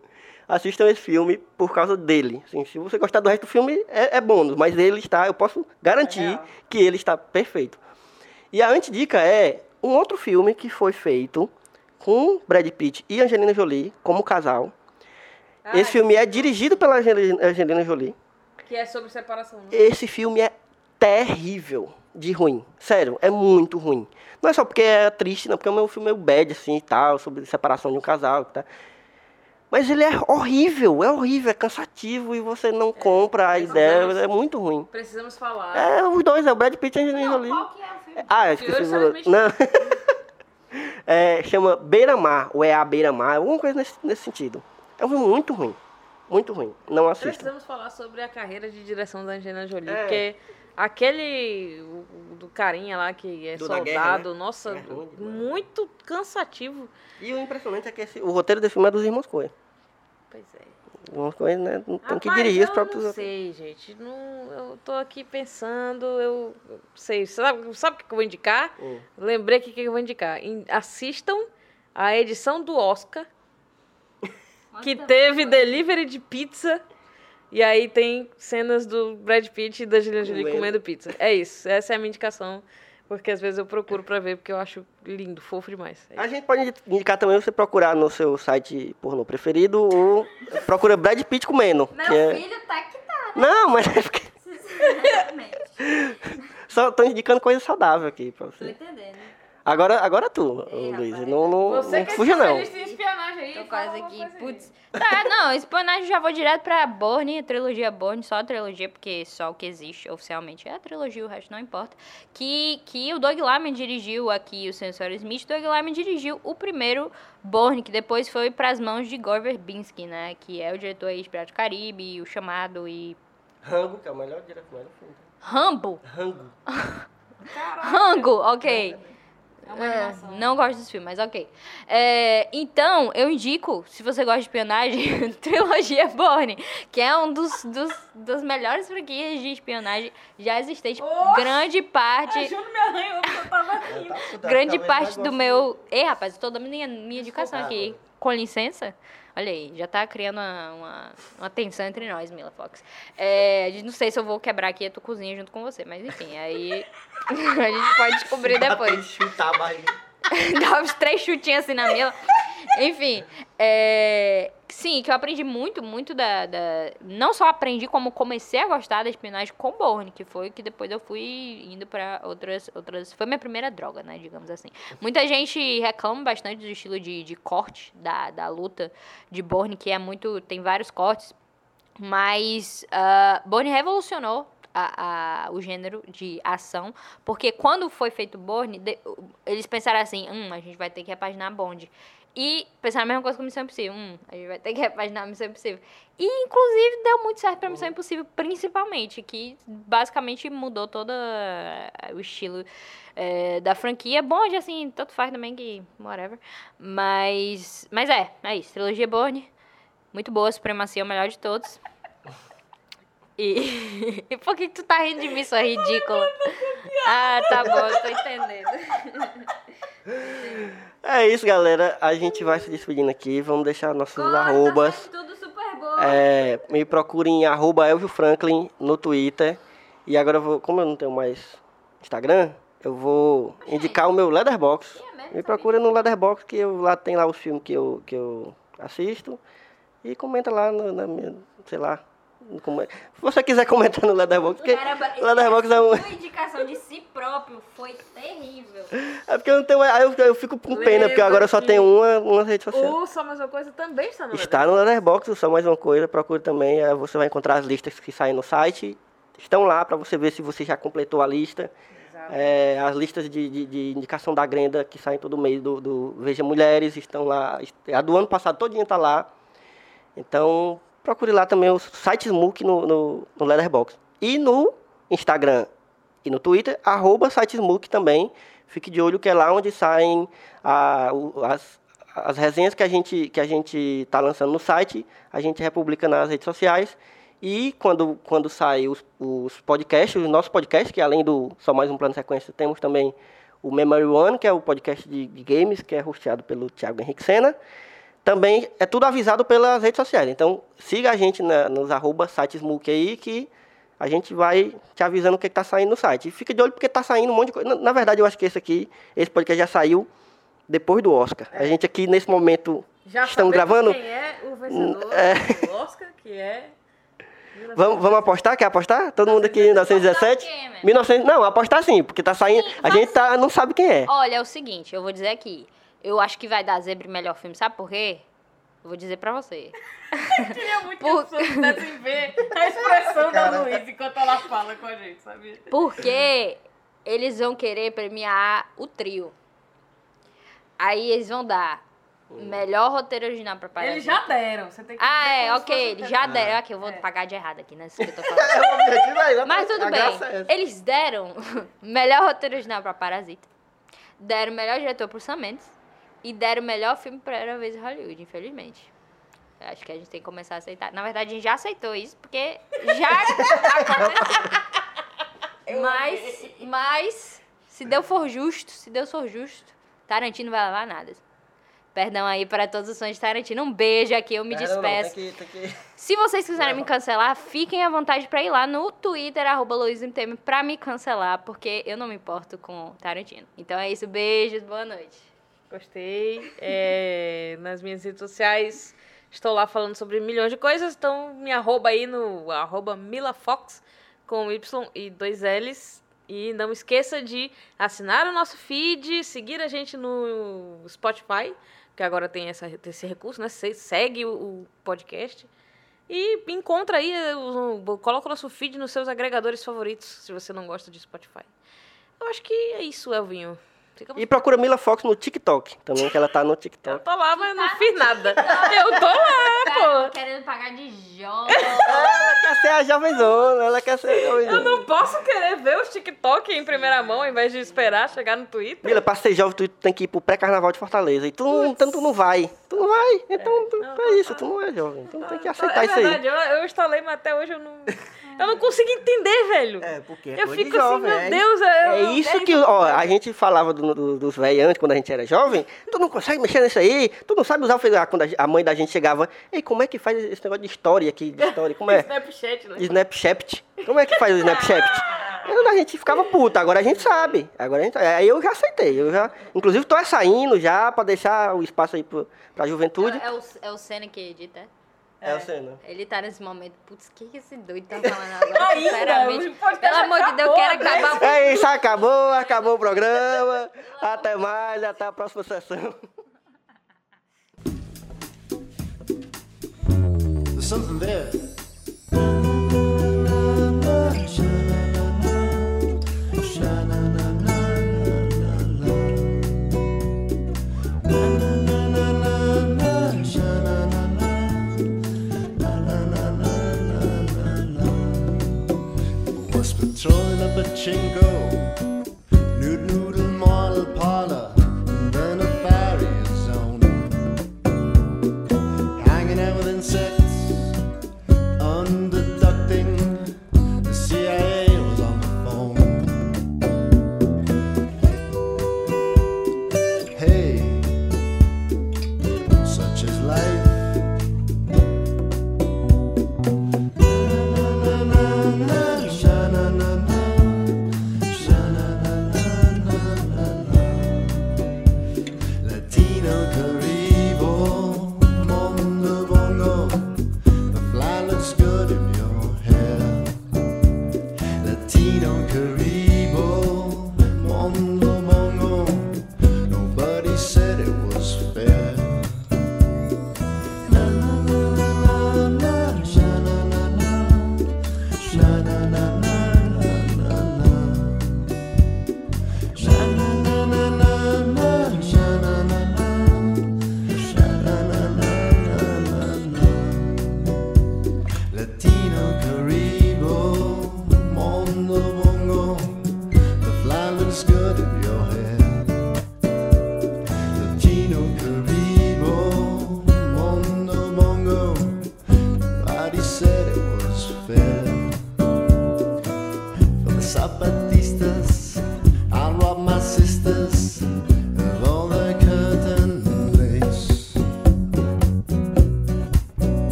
Assistam esse filme por causa dele. Assim, se você gostar do resto do filme, é, é bônus. Mas ele está, eu posso garantir real. que ele está perfeito. E a antidica é um outro filme que foi feito com Brad Pitt e Angelina Jolie como casal. Ah, Esse filme é dirigido pela Angelina Jolie. Que é sobre separação. Né? Esse filme é terrível de ruim. Sério, é muito ruim. Não é só porque é triste, não, porque é um filme meio bad, assim, e tal, sobre separação de um casal, tá? Mas ele é horrível, é horrível, é cansativo e você não compra a ideia, vamos- é muito ruim. Precisamos falar. É, os dois, é o Brad Pitt e a Angelina Jolie. Qual que é o filme? Ah, eu esqueci Seriamente- Não. É, chama Beira-Mar, ou é a Beira-Mar, alguma coisa nesse, nesse sentido. É um filme muito ruim. Muito ruim. Não assista. Precisamos falar sobre a carreira de direção da Angelina Jolie, É. porque aquele o- do carinha lá que é Do da soldado, guerra, né? nossa, É ruim muito cansativo. E o impressionante é que esse- o roteiro desse filme é dos irmãos Coen. Pois é. Irmãos Coen, né, não tem que dirigir os eu próprios... não sei, gente. Não, eu tô aqui pensando, eu eu sei. Sabe, sabe o que eu vou indicar? Hum. Lembrei o que que eu vou indicar. Assistam a edição do Oscar, que teve delivery de pizza. E aí tem cenas do Brad Pitt e da Angelina Jolie comendo pizza. É isso. Essa é a minha indicação. Porque às vezes eu procuro pra ver, porque eu acho lindo, fofo demais. É A gente pode indicar também você procurar no seu site pornô preferido ou procura Brad Pitt comendo. Meu que é- filho tá que tá, Não, mas é porque só tô indicando coisa saudável aqui pra Tô você. entendendo. Agora, agora tu, Ei, Luiz. rapaz. Não, não, Você não que é fuja não. espionagem aí. Tô quase aqui. Putz. Tá, não, espionagem já vou direto pra Borne, a trilogia Borne, só a trilogia, porque só o que existe oficialmente é a trilogia, o resto não importa. Que, que o Doug Lyman dirigiu aqui, o Sensor Smith. Doug Lyman dirigiu o primeiro Borne, que depois foi pras mãos de Gore Verbinski, né? Que é o diretor aí de Piratas do Caribe, o Chamado e. Rango, que é o melhor diretor melhor filme. Rambo! Rango. Rango, ok. É, não gosto desse filme, mas ok. É, então, eu indico, se você gosta de espionagem, trilogia Bourne, que é um dos, dos, das melhores franquias de espionagem já existente. Oxe! grande parte. Juro me arranhou porque eu tava rindo. Grande parte do meu. Ei, rapaz, eu tô dando minha, minha indicação aqui. Com licença. Olha aí, já tá criando uma, uma, uma tensão entre nós, Mila Fox. É, não sei se eu vou quebrar aqui a tua cozinha junto com você, mas enfim, aí a gente pode descobrir depois. chutar a barriga. Dá uns três chutinhos assim na Mila. Enfim, é, sim, que eu aprendi muito, muito da, da- Não só aprendi, como comecei a gostar da espionagem com Bourne, que foi que depois eu fui indo pra outras. outras foi minha primeira droga, né, digamos assim. Muita gente reclama bastante do estilo de, de corte da, da luta de Bourne, que é muito. tem vários cortes. Mas Bourne revolucionou a- a- o gênero de ação, porque quando foi feito Bourne, de- eles pensaram assim, hum, a gente vai ter que repaginar Bond. E pensaram a mesma coisa com Missão Impossível, hum, a gente vai ter que repaginar Missão Impossível. E, inclusive, deu muito certo pra Missão Impossível, principalmente, que basicamente mudou todo eh, o estilo eh, da franquia. Bond, assim, tanto faz também que, whatever. Mas, mas é, é isso, trilogia Bourne, muito boa, Supremacia é o melhor de todos. E, e por que, tu tá rindo de mim, sua ridícula? Ah, tá bom, eu tô entendendo. É isso, galera. A gente vai se despedindo aqui. Vamos deixar nossos arrobas. tudo super bom. É, me procurem em arroba Elvio Franklin no Twitter. E agora eu vou, como eu não tenho mais Instagram, eu vou indicar o meu Leatherbox. É Me procura no Leatherbox que eu, lá tem lá os filmes que eu, que eu assisto. E comenta lá no, na minha, sei lá. No come- Se você quiser comentar no Leatherbox, porque Caramba, Leatherbox é um. Sua indicação de si próprio foi terrível. É porque eu não tenho. Aí eu, eu fico com pena, porque agora eu só tenho uma, uma rede social. O Só Mais Uma Coisa também está no Está no Letterboxd, só mais uma coisa, procure também, você vai encontrar as listas que saem no site. Estão lá para você ver se você já completou a lista. É, as listas de, de- de indicação da Grenda que saem todo mês do, do Veja Mulheres estão lá. A do ano passado todinha está lá. Então, procure lá também os sites MOOC no, no, no Letterboxd. E no Instagram e no Twitter, arroba sites MOOC também. Fique de olho que é lá onde saem a- o- as, as resenhas que a gente que a gente está lançando no site, a gente republica nas redes sociais. E quando, quando saem os, os podcasts, os nossos podcasts, que além do Só Mais Um Plano Sequência, temos também o Memory One, que é o podcast de, de games, que é hosteado pelo Thiago Henrique Sena. Também é tudo avisado pelas redes sociais. Então, siga a gente na- nos arroba sites MOOC aí, que a gente vai te avisando o que está saindo no site. E fica de olho porque está saindo um monte de coisa. Na, na verdade, eu acho que esse aqui, esse podcast já saiu depois do Oscar. A gente aqui, nesse momento, Já estamos gravando. quem é o vencedor É. do Oscar, que é... Vamos, vamos apostar? Quer apostar? Todo mundo aqui em 1917? Apostar o quê, man? 1900, não, apostar sim, porque tá saindo. Sim, A gente tá, não sabe quem é. Olha, é o seguinte, eu vou dizer aqui. Eu acho que vai dar zebra e melhor filme, sabe por quê? vou dizer pra você. Queria muito Por- que as pessoas pudessem ver a expressão da Luiz enquanto ela fala com a gente, sabia? Porque eles vão querer premiar o trio. Aí eles vão dar melhor roteiro original pra Parasita. Eles já deram, você tem que Ah, é, ok, eles já deram. Aqui, eu vou É. pagar de errado aqui, né? Isso que eu tô falando. Mas tudo a bem. é. Eles deram melhor roteiro original pra Parasita. Deram melhor diretor pro Sam Mendes. E deram melhor filme pra Era Vez em Hollywood, infelizmente. Eu Acho que a gente tem que começar a aceitar. Na verdade, a gente já aceitou isso, porque já aconteceu. mas, mas, se Deus for justo, se Deus for justo, Tarantino vai levar nada. Perdão aí para todos os fãs de Tarantino. Um beijo aqui, eu me Não, não, não, despeço. tem que- tem que- Se vocês quiserem me cancelar, fiquem à vontade pra ir lá no Twitter, arroba pra me cancelar, porque eu não me importo com Tarantino. Então é isso, beijos, boa noite. Gostei. É, nas minhas redes sociais estou lá falando sobre milhões de coisas, então me arroba aí no arroba milafox com Y e dois L's. E não esqueça de assinar o nosso feed, seguir a gente no Spotify, que agora tem essa, esse recurso, né? Segue o, podcast. E encontra aí, eh, coloca o nosso feed nos seus agregadores favoritos, se você não gosta de Spotify. Eu acho que é isso, Elvinho. Fica E procura Mila Fox no TikTok também, que ela tá no Eu TikTok. tô lá, mas não fiz nada. Eu tô lá, pô. querendo pagar de jovem. Ela quer ser a jovenzona, ela quer ser a Eu jovenzona. não posso querer ver os TikTok em primeira mão, ao invés de esperar chegar no Twitter. Mila, pra ser jovem, tu tem que ir pro pré-carnaval de Fortaleza. E tu, não- então tu não vai. Tu não vai. Então tu- não, é tá- isso, tu não é jovem. Então tem que aceitar é isso aí. verdade, eu, eu instalei, mas até hoje eu não. Eu não consigo entender, velho. É, porque eu fico assim, meu Deus, eu, É isso que, ó, a gente falava do- do- dos velhos antes, quando a gente era jovem. Tu não consegue mexer nisso aí, tu não sabe usar o Facebook. Quando a, a mãe da gente chegava, ei, como é que faz esse negócio de história aqui? De história, como é? Snapchat, né? Snapchat. Como é que faz o Snapchat? Aí A gente ficava puta, agora a gente sabe. Agora a gente, aí eu já aceitei. Eu já, inclusive tô saindo já pra deixar o espaço aí pro, pra juventude. É o, é o Senna que edita? É, o Senna. Ele tá nesse momento, putz, o que, que esse doido tá falando agora? Ainda, Sinceramente. podcast Pelo amor de Deus, eu quero acabar. É isso, acabou, acabou o programa. Até mais, até a próxima sessão. There's something there. and go.